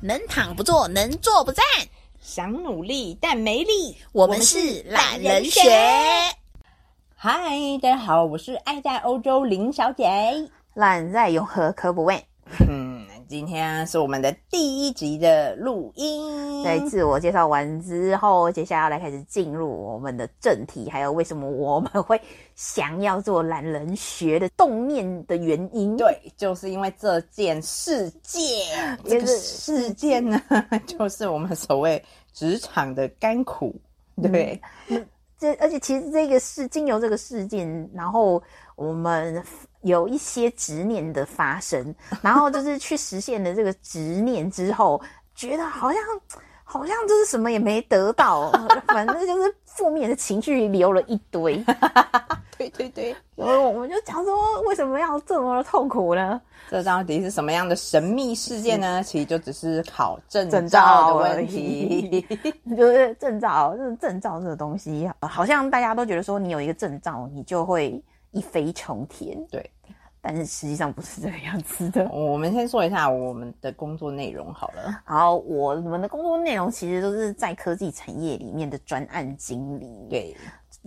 能躺不坐，能坐不站。想努力但没力，我们是懒人学。嗨，大家好，我是爱在欧洲林小姐。懒在永和可不问。嗯，今天是我们的第一集的录音。在自我介绍完之后，接下来开始进入我们的正题，还有为什么我们会想要做懒人学的动念的原因。对，就是因为这件事件，这个事件呢，就是我们所谓职场的甘苦。对，这而且其实这个事经由这个事件，然后我们。有一些执念的发生，然后就是去实现了这个执念之后，觉得好像好像就是什么也没得到，反正就是负面的情绪流了一堆。对对对，然后我们就讲说，为什么要这么的痛苦呢？这到底是什么样的神秘事件呢？其实就只是考证照的问题，就是证照，就是证照这个东西，好像大家都觉得说，你有一个证照，你就会。一飞冲天，对，但是实际上不是这个样子的。我们先说一下我们的工作内容好了。好，我们的工作内容其实都是在科技产业里面的专案经理。对。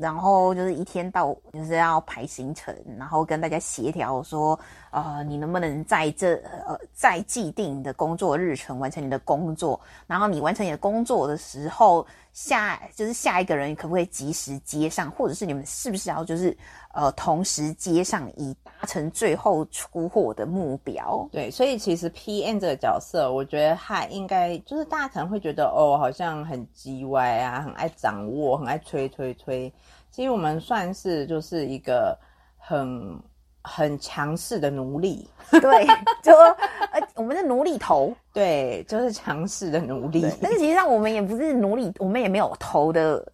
然后就是一天到就是要排行程，然后跟大家协调说，呃，你能不能在这呃在既定的工作日程完成你的工作？然后你完成你的工作的时候，下就是下一个人可不可以及时接上？或者是你们是不是要就是呃同时接上，以达成最后出货的目标？对，所以其实 PM 这个角色，我觉得他应该就是大家可能会觉得哦，好像很叽歪啊，很爱掌握，很爱吹吹吹。其实我们算是就是一个很很强势的奴隶，对，就呃，我们是奴隶头，对，就是强势的奴隶。但是其实上我们也不是奴隶，我们也没有头的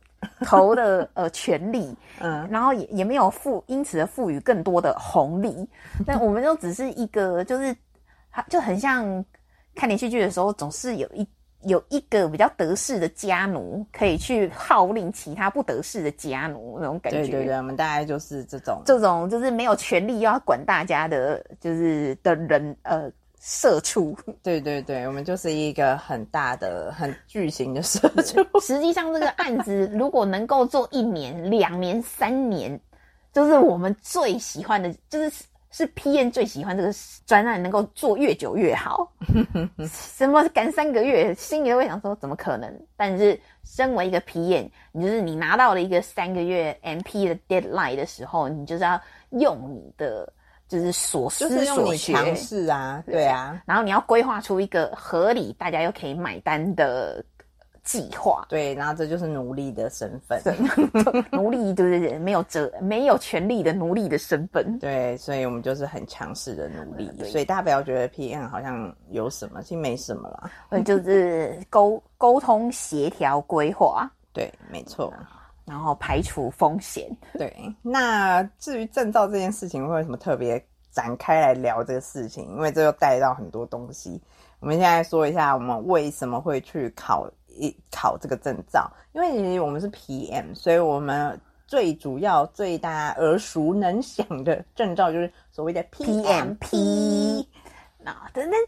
头的呃权利，嗯，然后也也没有赋因此而赋予更多的红利。但我们就只是一个，就是就很像看连续剧的时候，总是有一。有一个比较得势的家奴，可以去号令其他不得势的家奴那种感觉。对对对，我们大概就是这种，这种就是没有权利又要管大家的，就是的人呃，社畜。对对对，我们就是一个很大的、很巨型的社畜。实际上，这个案子如果能够做一年、两年、三年，就是我们最喜欢的，就是。是 P N 最喜欢这个专案，能够做越久越好。什么赶三个月，心里都会想说怎么可能？但是身为一个 P N，你就是你拿到了一个三个月 M P 的 deadline 的时候，你就是要用你的就是所思所学，强势啊，对啊，然后你要规划出一个合理，大家又可以买单的。计划对，然后这就是奴隶的身份，奴隶就是没有责、没有权利的奴隶的身份。对，所以我们就是很强势的奴隶。所以大家不要觉得 PM 好像有什么，其实没什么啦。嗯，就是沟沟通、协调、规划。对，没错。然后排除风险。对，那至于证照这件事情，会什么特别展开来聊这个事情？因为这又带到很多东西。我们现在说一下，我们为什么会去考。一考这个证照，因为其实我们是 PM，所以我们最主要、最大家耳熟能详的证照就是所谓的 PMP。那等等。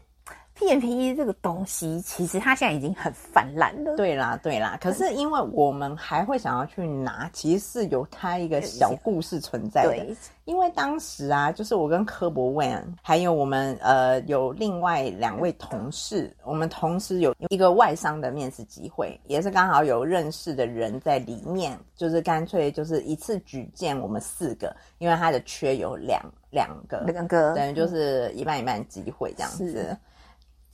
PMP 这个东西，其实它现在已经很泛滥了。对啦，对啦。可是因为我们还会想要去拿，其实是有它一个小故事存在的。因为当时啊，就是我跟科博文，还有我们呃有另外两位同事，我们同时有一个外商的面试机会，也是刚好有认识的人在里面，就是干脆就是一次举荐我们四个，因为他的缺有两两个，两个等于就是一半一半机会这样子。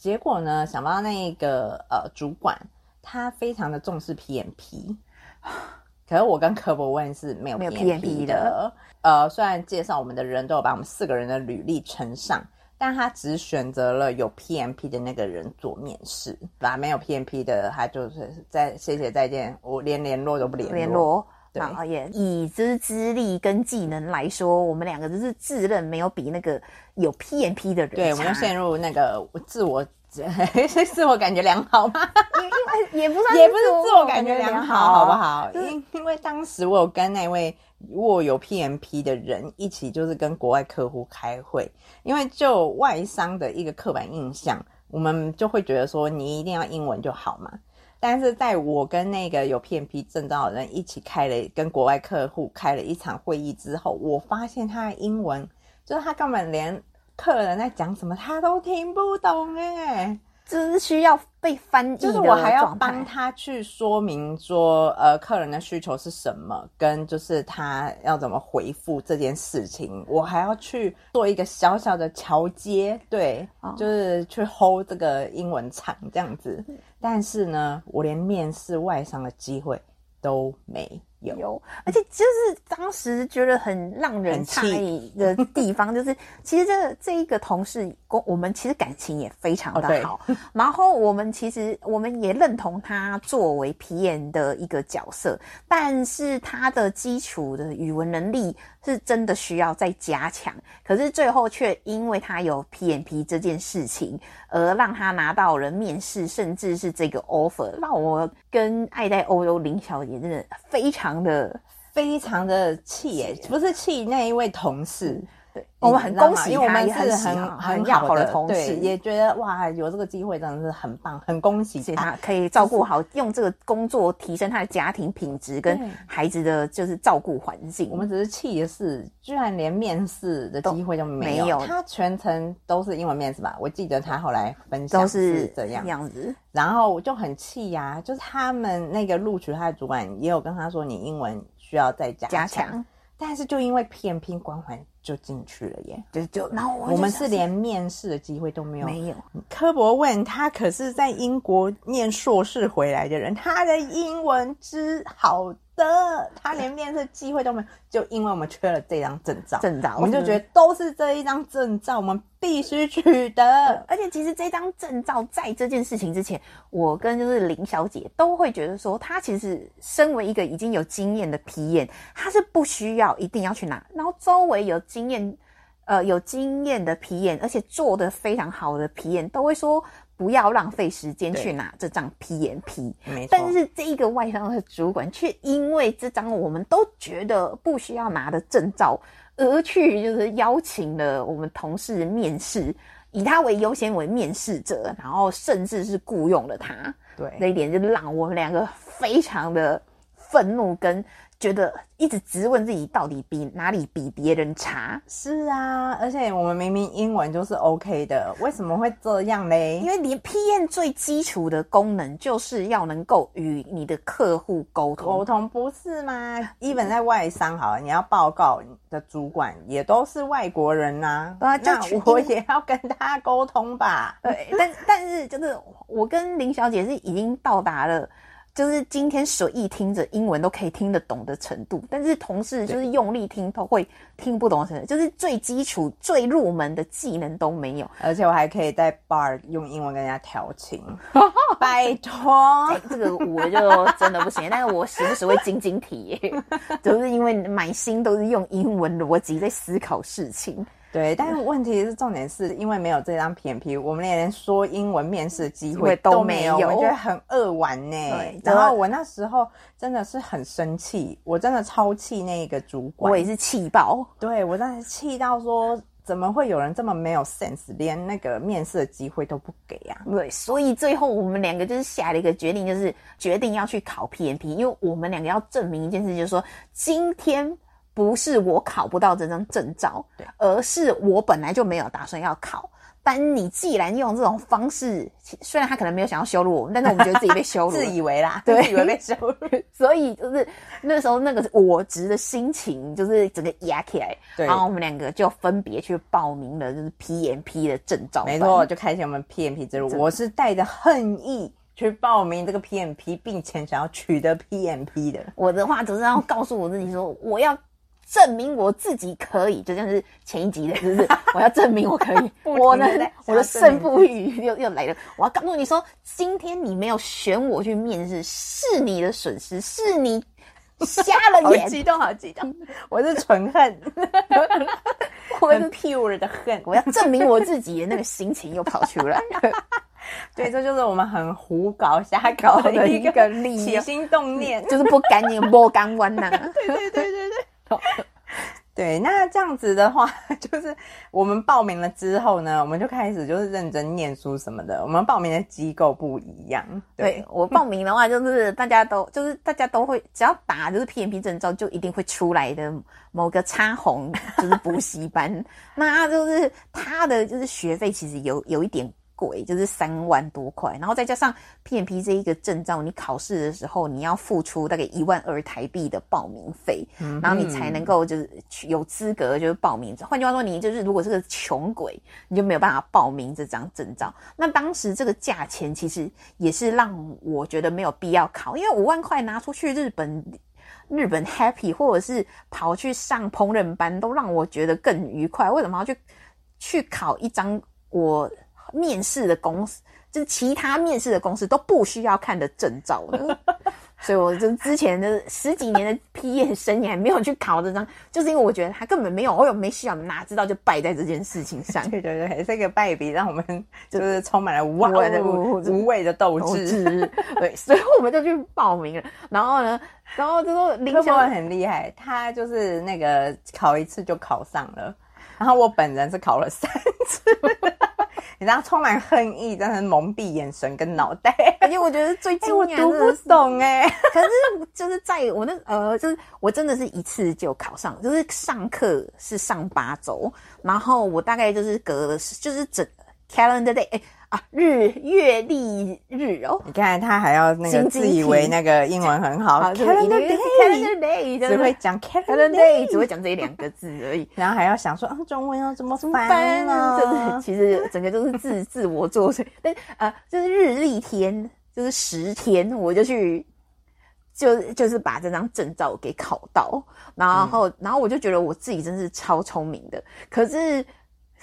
结果呢？想不到那个呃主管，他非常的重视 PMP，可是我跟科博问是没有 PMP 的。呃，虽然介绍我们的人都有把我们四个人的履历呈上，但他只选择了有 PMP 的那个人做面试，把没有 PMP 的他就是再谢谢再见，我连联络都不联络。然后也以资资历跟技能来说，我们两个就是自认没有比那个有 PMP 的人。对，我们陷入那个自我 自我感觉良好吗？也也不算，也不是自我感觉良好，好不好？因因为当时我有跟那位握有 PMP 的人一起，就是跟国外客户开会，因为就外商的一个刻板印象。我们就会觉得说你一定要英文就好嘛。但是在我跟那个有 PMP 证照的人一起开了跟国外客户开了一场会议之后，我发现他的英文就是他根本连客人在讲什么他都听不懂哎。这是需要被翻译，就是我还要帮他去说明说，呃，客人的需求是什么，跟就是他要怎么回复这件事情，我还要去做一个小小的桥接，对，就是去 hold 这个英文场这样子。但是呢，我连面试外商的机会都没。有，而且就是当时觉得很让人诧异的地方，就是 其实这这一个同事，我我们其实感情也非常的好，然后我们其实我们也认同他作为皮炎的一个角色，但是他的基础的语文能力是真的需要再加强，可是最后却因为他有 PMP 这件事情，而让他拿到了面试，甚至是这个 offer，让我跟爱戴欧洲林小姐真的非常。的非常的气耶，不是气那一位同事。我们很恭喜，因为我们是很很好的同事，也觉得哇，有这个机会真的是很棒，很恭喜他可以照顾好，用这个工作提升他的家庭品质跟孩子的就是照顾环境。我们只是气的是，居然连面试的机会都没有。他全程都是英文面试吧？我记得他后来分享是这样样子，然后我就很气呀，就是他们那个录取他的主管也有跟他说，你英文需要再加加强。但是就因为 PMP 光环就进去了耶，就就然后我们是连面试的机会都没有。没有。科博问他可是在英国念硕士回来的人，他的英文之好。的，他连面试机会都没有，就因为我们缺了这张证照，证照，我们就觉得都是这一张证照，我们必须取得。而且其实这张证照在这件事情之前，我跟就是林小姐都会觉得说，她其实身为一个已经有经验的皮验，她是不需要一定要去拿，然后周围有经验，呃，有经验的皮验，而且做的非常好的皮验，都会说。不要浪费时间去拿这张 PMP，没错。但是这一个外商的主管却因为这张我们都觉得不需要拿的证照，而去就是邀请了我们同事面试，以他为优先为面试者，然后甚至是雇佣了他。对，那一点就让我们两个非常的愤怒跟。觉得一直质问自己到底比哪里比别人差？是啊，而且我们明明英文就是 OK 的，为什么会这样嘞？因为连 PM 最基础的功能就是要能够与你的客户沟通，沟通不是吗？一本在外商好了，你要报告的主管也都是外国人呐，那我也要跟他沟通吧？对，但但是就是我跟林小姐是已经到达了。就是今天随意听着英文都可以听得懂的程度，但是同事就是用力听都会听不懂的程度，就是最基础、最入门的技能都没有。而且我还可以在 bar 用英文跟人家调情，拜托，这个我就真的不行。但是我时不时会晶晶体，就是因为满心都是用英文逻辑在思考事情。对，但是问题是重点是因为没有这张 PMP，我们连说英文面试的机会都没有，我觉得很扼玩呢。然后我那时候真的是很生气，我真的超气那个主管，我也是气爆。对我当时气到说，怎么会有人这么没有 sense，连那个面试的机会都不给啊？对，所以最后我们两个就是下了一个决定，就是决定要去考 PMP，因为我们两个要证明一件事，就是说今天。不是我考不到这张证照，而是我本来就没有打算要考。但你既然用这种方式，虽然他可能没有想要羞辱我们，但是我们觉得自己被羞辱，自以为啦，对，以为被羞辱。所以就是那时候那个我执的心情，就是整个压起来。对然后我们两个就分别去报名了，就是 PMP 的证照。没错，就开启我们 PMP 之路。我是带着恨意。去报名这个 PMP，并且想要取得 PMP 的。我的话只是要告诉我自己说，我要。证明我自己可以，就像是前一集的，是不是？我要证明我可以。我呢，我的胜负欲又又来了。我要告诉你说，今天你没有选我去面试，是你的损失，是你瞎了眼。好激动，好激动！我是纯恨，我是 pure 的恨。我要证明我自己的那个心情又跑出来。对，这就是我们很胡搞瞎搞的一个起心动念，就是不赶紧摸干弯呐。对对对对对。对，那这样子的话，就是我们报名了之后呢，我们就开始就是认真念书什么的。我们报名的机构不一样。对我报名的话，就是大家都就是大家都会只要打就是 PMP 证照，就一定会出来的某个插红就是补习班，那就是他的就是学费其实有有一点。贵就是三万多块，然后再加上 PMP 这一个证照，你考试的时候你要付出大概一万二台币的报名费，然后你才能够就是有资格就是报名。换句话说，你就是如果是个穷鬼，你就没有办法报名这张证照。那当时这个价钱其实也是让我觉得没有必要考，因为五万块拿出去日本日本 happy，或者是跑去上烹饪班，都让我觉得更愉快。为什么要去去考一张我？面试的公司，就是其他面试的公司都不需要看的证照的，所以我就之前的十几年的毕业生涯没有去考这张，就是因为我觉得他根本没有，我有没需要，哪知道就败在这件事情上。对对对，这个败笔让我们就是充满了无谓的无谓的斗志。对，所以我们就去报名了。然后呢，然后就说林修很厉害，他就是那个考一次就考上了，然后我本人是考了三次。你知道充满恨意，真的蒙蔽眼神跟脑袋。而且我觉得最 惊讶的，我读不懂哎。可是就是在我那呃，就是我真的是一次就考上，就是上课是上八周，然后我大概就是隔了就是整 calendar day 哎。啊，日月历日哦，你看他还要那个自以为那个英文很好，calendar day，只会讲 calendar day，只会讲这两个字而已，然后还要想说啊，中文要怎么翻啊？真的其实整个都是自自我作祟。但啊，就是日历天，就是十天，我就去，就就是把这张证照给考到，然后然后我就觉得我自己真是超聪明的，可是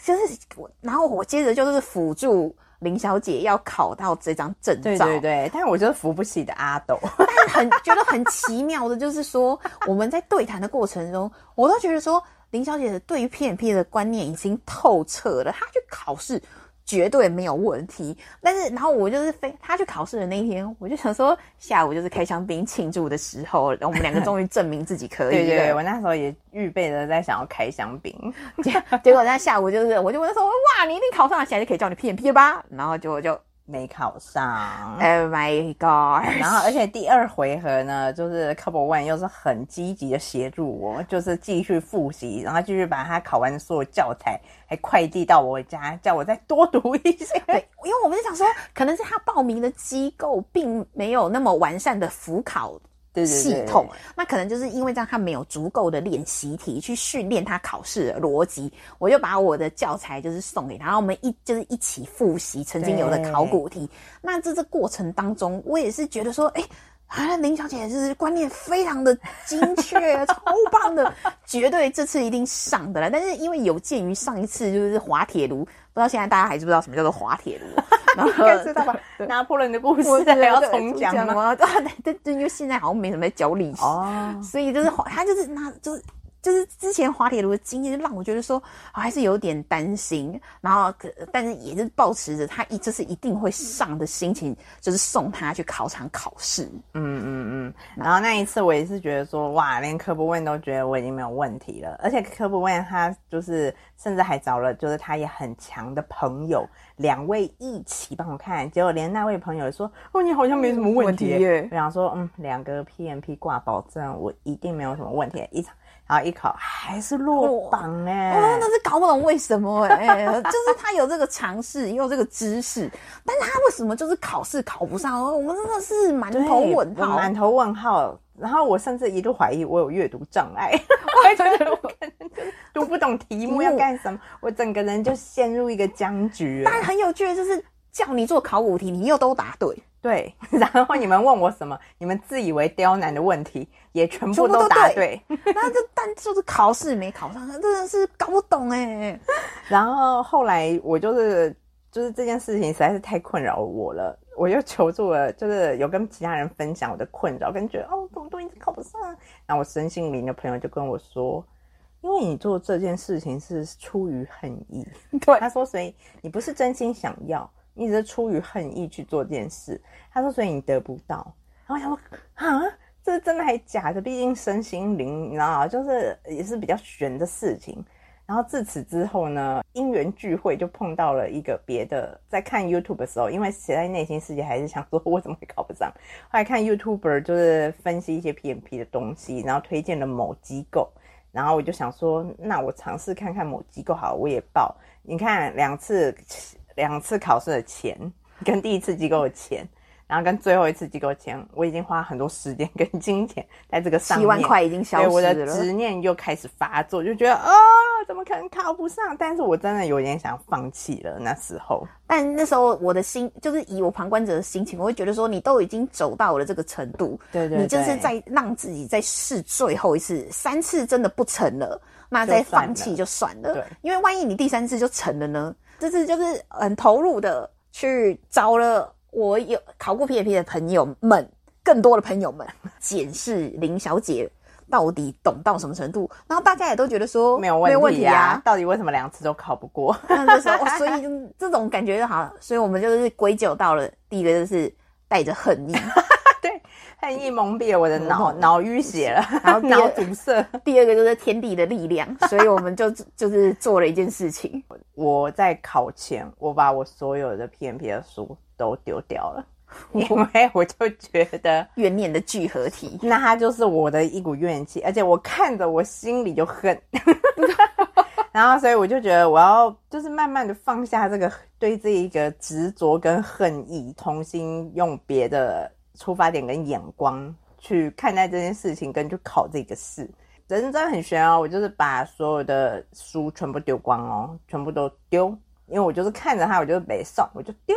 就是我，然后我接着就是辅助。林小姐要考到这张证照，对对对，但是我就是扶不起的阿斗。但是很觉得很奇妙的，就是说我们在对谈的过程中，我都觉得说林小姐的对于 PMP 的观念已经透彻了，她去考试。绝对没有问题，但是然后我就是非他去考试的那一天，我就想说下午就是开香槟庆祝的时候，我们两个终于证明自己可以。对对对，我那时候也预备着在想要开香槟，结果在下午就是我就问他说哇，你一定考上了，现在就可以叫你 P M P 了吧？然后结果就。没考上，Oh my god！然后，而且第二回合呢，就是 Couple One 又是很积极的协助我，就是继续复习，然后继续把他考完的所有教材还快递到我家，叫我再多读一些。对，因为我们就想说，可能是他报名的机构并没有那么完善的辅考。系统，那可能就是因为这样，他没有足够的练习题去训练他考试的逻辑。我就把我的教材就是送给他，然后我们一就是一起复习曾经有的考古题。那在这过程当中，我也是觉得说，哎，啊，林小姐就是观念非常的精确，超棒的，绝对这次一定上的了。但是因为有鉴于上一次就是滑铁卢。不知道现在大家还知不知道什么叫做滑铁卢？应该知道吧？拿破仑的故事还要重讲吗？对对对，因为现在好像没什么在教历史，所以就是他就是那就是。就是之前滑铁卢的经验，让我觉得说还是有点担心。然后，但是也是保持着他一这次一定会上的心情，就是送他去考场考试。嗯嗯嗯。然后那一次我也是觉得说，哇，连科布问都觉得我已经没有问题了。而且科布问他就是甚至还找了就是他也很强的朋友，两位一起帮我看。结果连那位朋友说，哦，你好像没什么问题耶。我想说，嗯，两个 PMP 挂保证，我一定没有什么问题。一场。然后一考还是落榜哎，我真的是搞不懂为什么哎，就是他有这个尝试，也有这个知识，但是他为什么就是考试考不上？我们真的是满头问号，满头问号。然后我甚至一度怀疑我有阅读障碍，我觉得我可能读不懂题目要干什么，我整个人就陷入一个僵局。但很有趣的就是。叫你做考古题，你又都答对，对。然后你们问我什么，你们自以为刁难的问题，也全部都答对。那就但就是考试没考上，真的是搞不懂哎。然后后来我就是就是这件事情实在是太困扰我了，我就求助了，就是有跟其他人分享我的困扰，跟觉得哦，怎么都一直考不上。然后我身心灵的朋友就跟我说，因为你做这件事情是出于恨意，对他说，所以你不是真心想要。一直出于恨意去做这件事，他说，所以你得不到。然后我想说，啊，这真的还假的？毕竟身心灵，你知道？就是也是比较玄的事情。然后自此之后呢，因缘聚会就碰到了一个别的，在看 YouTube 的时候，因为写在内心世界还是想说，我怎么会考不上？后来看 YouTuber 就是分析一些 PMP 的东西，然后推荐了某机构，然后我就想说，那我尝试看看某机构好，我也报。你看两次两次考试的钱，跟第一次机构的钱。然后跟最后一次机构钱，我已经花很多时间跟金钱在这个上面，七万块已经消失了，我的执念又开始发作，就觉得啊，怎么可能考不上？但是我真的有点想放弃了那时候。但那时候我的心，就是以我旁观者的心情，我会觉得说，你都已经走到了这个程度，对对，你就是在让自己再试最后一次，三次真的不成了，那再放弃就算了。对，因为万一你第三次就成了呢？这次就是很投入的去找了。我有考过 PAP 的朋友们，更多的朋友们检视林小姐到底懂到什么程度，然后大家也都觉得说没有问题啊，到底为什么两次都考不过？所以就这种感觉就好，所以我们就是归咎到了第一个就是带着恨意，对，恨意蒙蔽了我的脑，脑淤血了，然后 脑堵塞。第二个就是天地的力量，所以我们就就是做了一件事情，我在考前，我把我所有的 PMP 的书。都丢掉了，因为我就觉得怨念的聚合体，那它就是我的一股怨气，而且我看着我心里就恨，然后所以我就觉得我要就是慢慢的放下这个对这一个执着跟恨意，重新用别的出发点跟眼光去看待这件事情，跟去考这个试。人真的很悬哦，我就是把所有的书全部丢光哦，全部都丢，因为我就是看着它，我就没送，我就丢。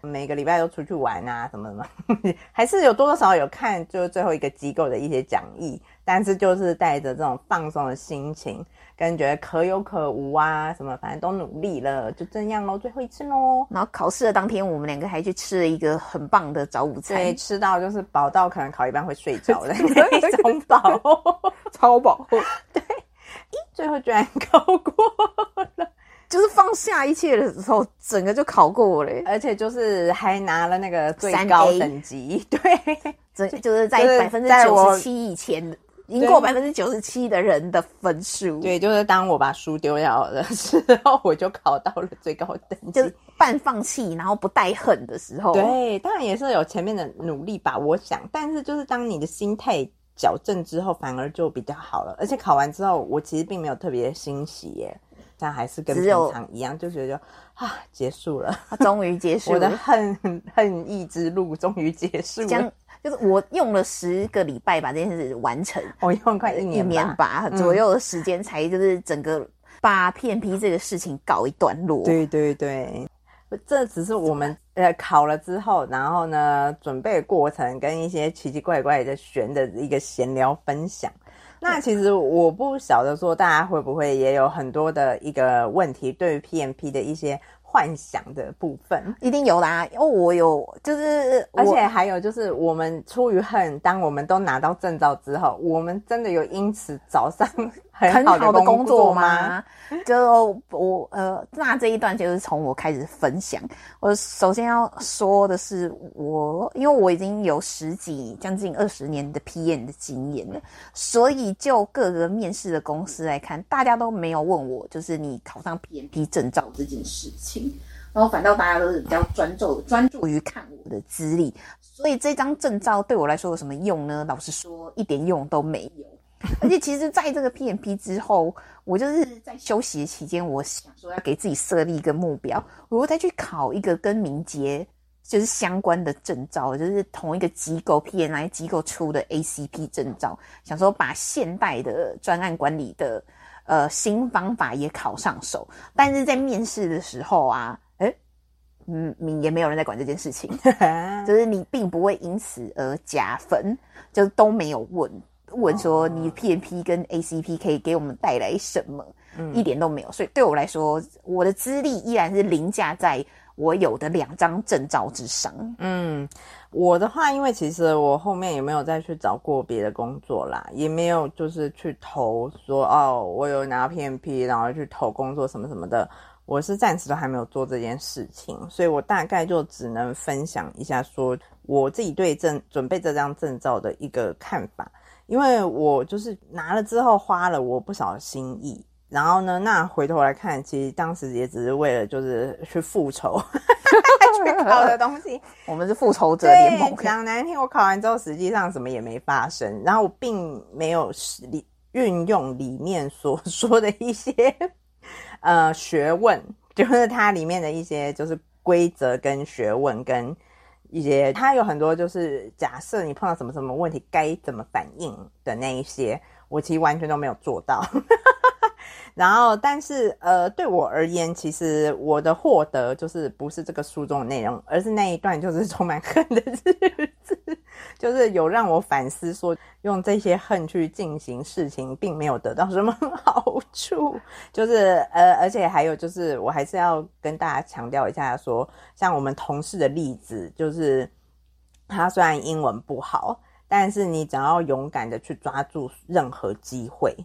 每个礼拜都出去玩啊，什么什么，还是有多多少少有看，就是最后一个机构的一些讲义，但是就是带着这种放松的心情，跟觉可有可无啊，什么反正都努力了，就这样喽，最后一次喽。然后考试的当天，我们两个还去吃了一个很棒的早午餐，对，吃到就是饱到可能考一半会睡着的 那种饱，超饱。对，咦，最后居然考过了。就是放下一切的时候，整个就考过了，而且就是还拿了那个最高等级，对，这就是在百分之九十七以前赢过百分之九十七的人的分数。对，就是当我把书丢掉的时候，我就考到了最高等级，就是半放弃，然后不带恨的时候。对，当然也是有前面的努力吧，我想，但是就是当你的心态矫正之后，反而就比较好了。而且考完之后，我其实并没有特别欣喜耶。但还是跟平常一样，就觉得啊，结束了，终于结束，我的恨恨意之路终于结束了。就是我用了十个礼拜把这件事完成，我用快一年一年吧左右的时间，才就是整个把 PMP 这个事情告一段落。对对对，这只是我们呃考了之后，然后呢准备过程跟一些奇奇怪怪的玄的一个闲聊分享。那其实我不晓得说大家会不会也有很多的一个问题，对于 PMP 的一些幻想的部分，一定有啦。因为我有，就是而且还有就是，我们出于恨，当我们都拿到证照之后，我们真的有因此早上。很好的工作吗？就我呃，那这一段就是从我开始分享。我首先要说的是，我因为我已经有十几将近二十年的 PM 的经验了，所以就各个面试的公司来看，大家都没有问我就是你考上 PMP 证照这件事情，然后反倒大家都是比较专注专注于看我的资历，所以这张证照对我来说有什么用呢？老实说，一点用都没有。而且其实，在这个 PMP 之后，我就是在休息的期间，我想说要给自己设立一个目标，我再去考一个跟敏捷就是相关的证照，就是同一个机构 PNI 机构出的 ACP 证照，想说把现代的专案管理的呃新方法也考上手。但是在面试的时候啊，哎，嗯，也没有人在管这件事情，就是你并不会因此而加分，就都没有问。问说你 PMP 跟 ACP 可以给我们带来什么？嗯，一点都没有。所以对我来说，我的资历依然是凌驾在我有的两张证照之上。嗯，我的话，因为其实我后面也没有再去找过别的工作啦，也没有就是去投说哦，我有拿 PMP，然后去投工作什么什么的。我是暂时都还没有做这件事情，所以我大概就只能分享一下说。我自己对证准备这张证照的一个看法，因为我就是拿了之后花了我不少心意，然后呢，那回头来看，其实当时也只是为了就是去复仇 去考的东西。我们是复仇者联盟，讲难听，我考完之后实际上什么也没发生，然后我并没有里运用里面所 说的一些呃学问，就是它里面的一些就是规则跟学问跟。一些，它有很多就是假设你碰到什么什么问题该怎么反应的那一些，我其实完全都没有做到。然后，但是呃，对我而言，其实我的获得就是不是这个书中的内容，而是那一段就是充满恨的日子，就是有让我反思，说用这些恨去进行事情，并没有得到什么好处。就是呃，而且还有就是，我还是要跟大家强调一下，说像我们同事的例子，就是他虽然英文不好，但是你只要勇敢的去抓住任何机会。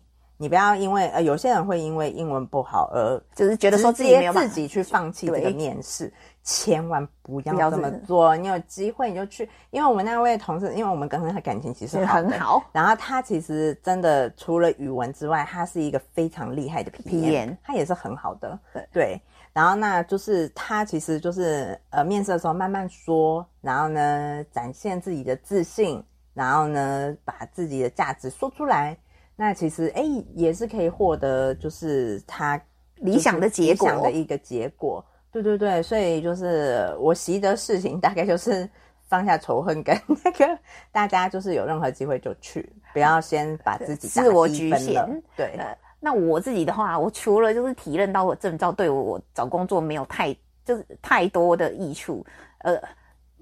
你不要因为呃，有些人会因为英文不好而就是觉得说自己自己去放弃这个面试，千万不要这么做。你有机会你就去，因为我们那位同事，因为我们跟他感情其实很好，然后他其实真的除了语文之外，他是一个非常厉害的 P N，他也是很好的。对，然后那就是他其实就是呃，面试的时候慢慢说，然后呢展现自己的自信，然后呢把自己的价值说出来。那其实哎，也是可以获得，就是他理想的结果的一个结果。对对对，所以就是我习得事情，大概就是 放下仇恨，跟那个大家就是有任何机会就去，不要先把自己自我局限。对，那我自己的话，我除了就是体认到我证照对我找工作没有太就是太多的益处，呃。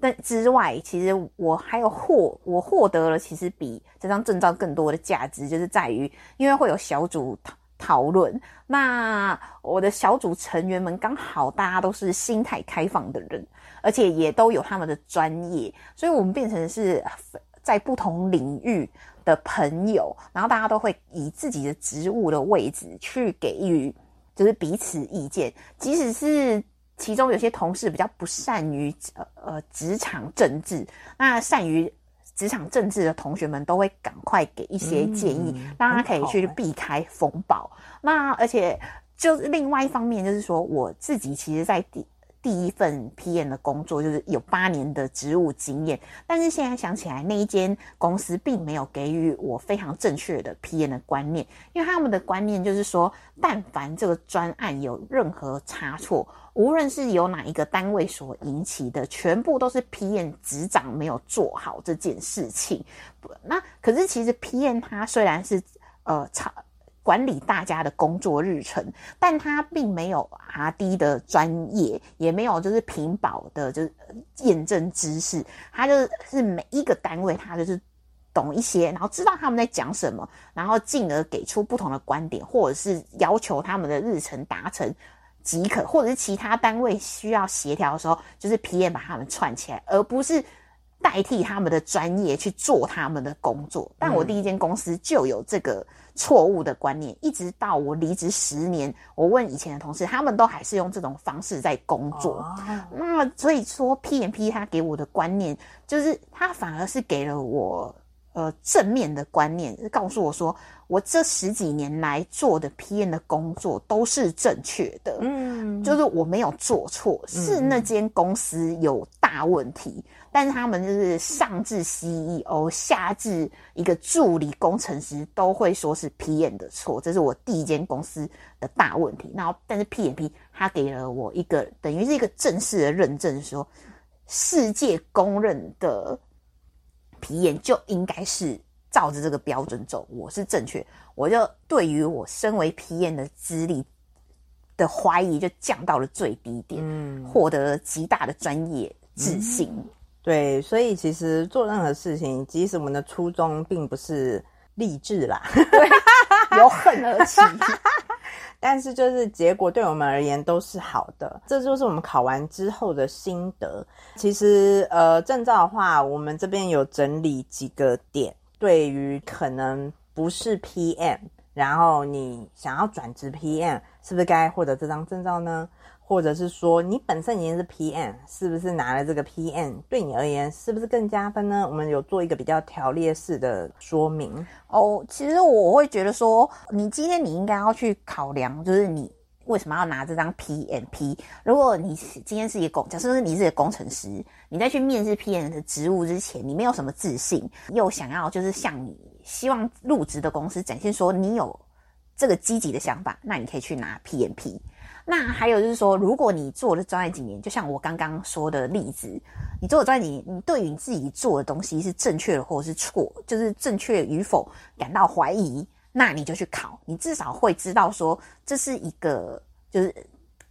但之外，其实我还有获我获得了，其实比这张证照更多的价值，就是在于，因为会有小组讨讨论。那我的小组成员们刚好大家都是心态开放的人，而且也都有他们的专业，所以我们变成是在不同领域的朋友，然后大家都会以自己的职务的位置去给予，就是彼此意见，即使是。其中有些同事比较不善于呃呃职场政治，那善于职场政治的同学们都会赶快给一些建议，让他可以去避开风暴。那而且就是另外一方面，就是说我自己其实，在第。第一份 PM 的工作就是有八年的职务经验，但是现在想起来，那一间公司并没有给予我非常正确的 PM 的观念，因为他们的观念就是说，但凡这个专案有任何差错，无论是由哪一个单位所引起的，全部都是 PM 执掌没有做好这件事情。那可是其实 PM 它虽然是呃。管理大家的工作日程，但他并没有 R D 的专业，也没有就是屏保的，就是验证知识。他就是每一个单位，他就是懂一些，然后知道他们在讲什么，然后进而给出不同的观点，或者是要求他们的日程达成即可，或者是其他单位需要协调的时候，就是 P M 把他们串起来，而不是代替他们的专业去做他们的工作。但我第一间公司就有这个。错误的观念，一直到我离职十年，我问以前的同事，他们都还是用这种方式在工作。那所以说，P M P 他给我的观念，就是他反而是给了我呃正面的观念，告诉我说，我这十几年来做的 P M 的工作都是正确的。嗯，就是我没有做错，是那间公司有大问题。但是他们就是上至 CEO，下至一个助理工程师，都会说是 PM 的错，这是我第一间公司的大问题。然后，但是 PMP 他给了我一个等于是一个正式的认证，说世界公认的 PM 就应该是照着这个标准走，我是正确。我就对于我身为 PM 的资历的怀疑就降到了最低点，嗯，获得极大的专业自信。对，所以其实做任何事情，即使我们的初衷并不是励志啦，由 恨而起，但是就是结果对我们而言都是好的。这就是我们考完之后的心得。其实呃，证照的话，我们这边有整理几个点，对于可能不是 PM，然后你想要转职 PM，是不是该获得这张证照呢？或者是说你本身已经是 PM，是不是拿了这个 PM 对你而言是不是更加分呢？我们有做一个比较条列式的说明哦。其实我会觉得说，你今天你应该要去考量，就是你为什么要拿这张 PMP？如果你今天是一个工，假设你是一个工程师，你在去面试 PM 的职务之前，你没有什么自信，又想要就是向你希望入职的公司展现说你有这个积极的想法，那你可以去拿 PMP。那还有就是说，如果你做了专业几年，就像我刚刚说的例子，你做了专业几年，你对于你自己做的东西是正确的或者是错，就是正确与否感到怀疑，那你就去考，你至少会知道说这是一个就是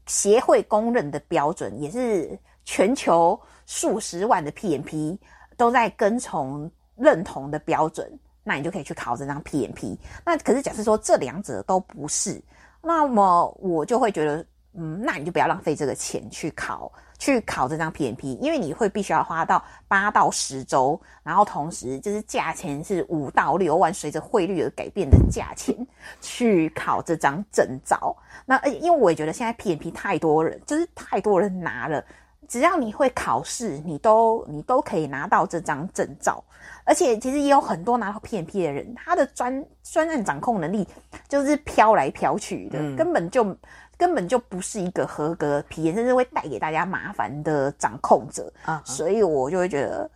协会公认的标准，也是全球数十万的 PMP 都在跟从认同的标准，那你就可以去考这张 PMP。那可是假设说这两者都不是。那么我就会觉得，嗯，那你就不要浪费这个钱去考，去考这张 PMP，因为你会必须要花到八到十周，然后同时就是价钱是五到六万，随着汇率而改变的价钱去考这张证照。那因为我也觉得现在 PMP 太多人，就是太多人拿了。只要你会考试，你都你都可以拿到这张证照，而且其实也有很多拿到 PMP 的人，他的专专案掌控能力就是飘来飘去的，根本就根本就不是一个合格 PM，甚至会带给大家麻烦的掌控者啊。所以我就会觉得，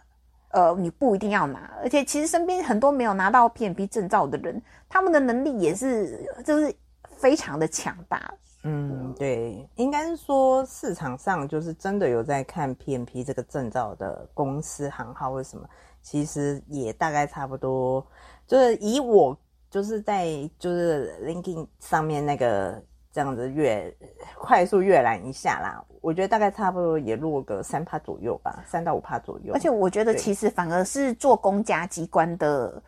呃，你不一定要拿，而且其实身边很多没有拿到 PMP 证照的人，他们的能力也是就是非常的强大。嗯，对，应该是说市场上就是真的有在看 PMP 这个证照的公司行号，为什么？其实也大概差不多，就是以我就是在就是 LinkedIn 上面那个这样子阅快速阅览一下啦，我觉得大概差不多也落个三帕左右吧，三到五帕左右。而且我觉得其实反而是做公家机关的。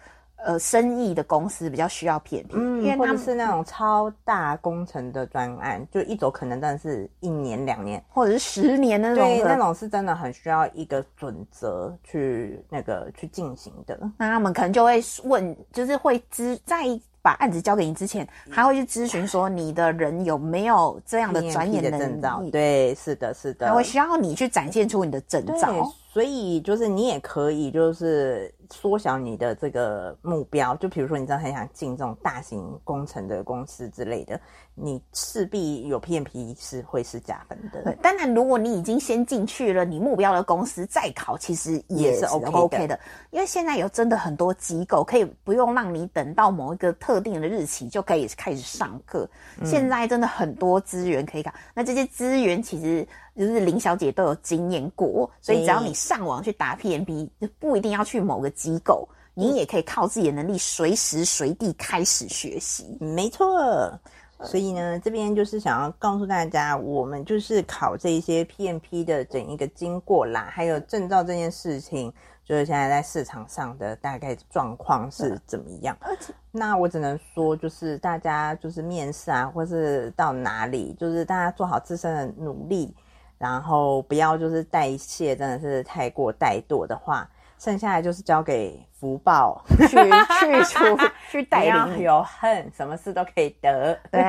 呃，生意的公司比较需要 PMP，嗯，因为他们是那种超大工程的专案，就一走可能真的是一年两年，或者是十年那种。对，那种是真的很需要一个准则去那个去进行的。那他们可能就会问，就是会知在。把案子交给你之前，还会去咨询说你的人有没有这样的专业的证照？对，是的，是的，他会需要你去展现出你的证照。所以就是你也可以就是缩小你的这个目标，就比如说你真的很想进这种大型工程的公司之类的。你势必有 PMP 是会是加分的。对，当然，如果你已经先进去了，你目标的公司再考，其实也是 OK 的。因为现在有真的很多机构可以不用让你等到某一个特定的日期就可以开始上课。现在真的很多资源可以考，那这些资源其实就是林小姐都有经验过，所以只要你上网去打 PMP，就不一定要去某个机构，你也可以靠自己的能力随时随地开始学习。没错。所以呢，这边就是想要告诉大家，我们就是考这些 PMP 的整一个经过啦，还有证照这件事情，就是现在在市场上的大概状况是怎么样。那我只能说，就是大家就是面试啊，或是到哪里，就是大家做好自身的努力，然后不要就是代谢真的是太过怠惰的话。剩下来就是交给福报 去去除去带领，有恨什么事都可以得。对，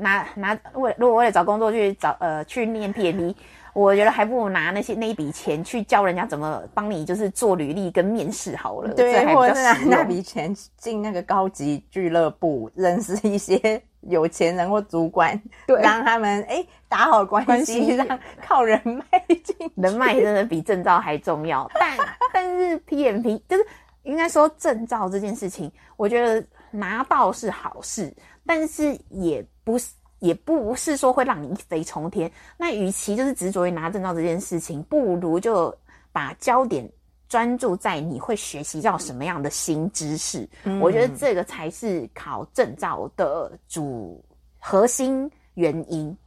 拿拿为如果为了找工作去找呃去念 PMP，我觉得还不如拿那些那一笔钱去教人家怎么帮你就是做履历跟面试好了。对，或者是拿那笔钱进那个高级俱乐部，认识一些。有钱人或主管，对，让他们哎打好关系，让靠人脉进，人脉真的比证照还重要。但但是 PMP 就是应该说证照这件事情，我觉得拿到是好事，但是也不是也不是说会让你一飞冲天。那与其就是执着于拿证照这件事情，不如就把焦点。专注在你会学习到什么样的新知识，我觉得这个才是考证照的主核心原因。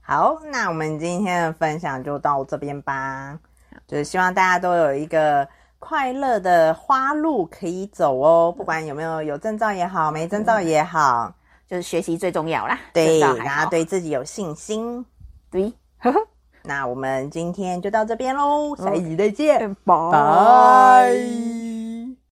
好，那我们今天的分享就到这边吧。就是希望大家都有一个快乐的花路可以走哦，不管有没有有证照也好，没证照也好，就是学习最重要啦。对，然后对自己有信心。对。那我们今天就到这边喽，下一集再见，拜。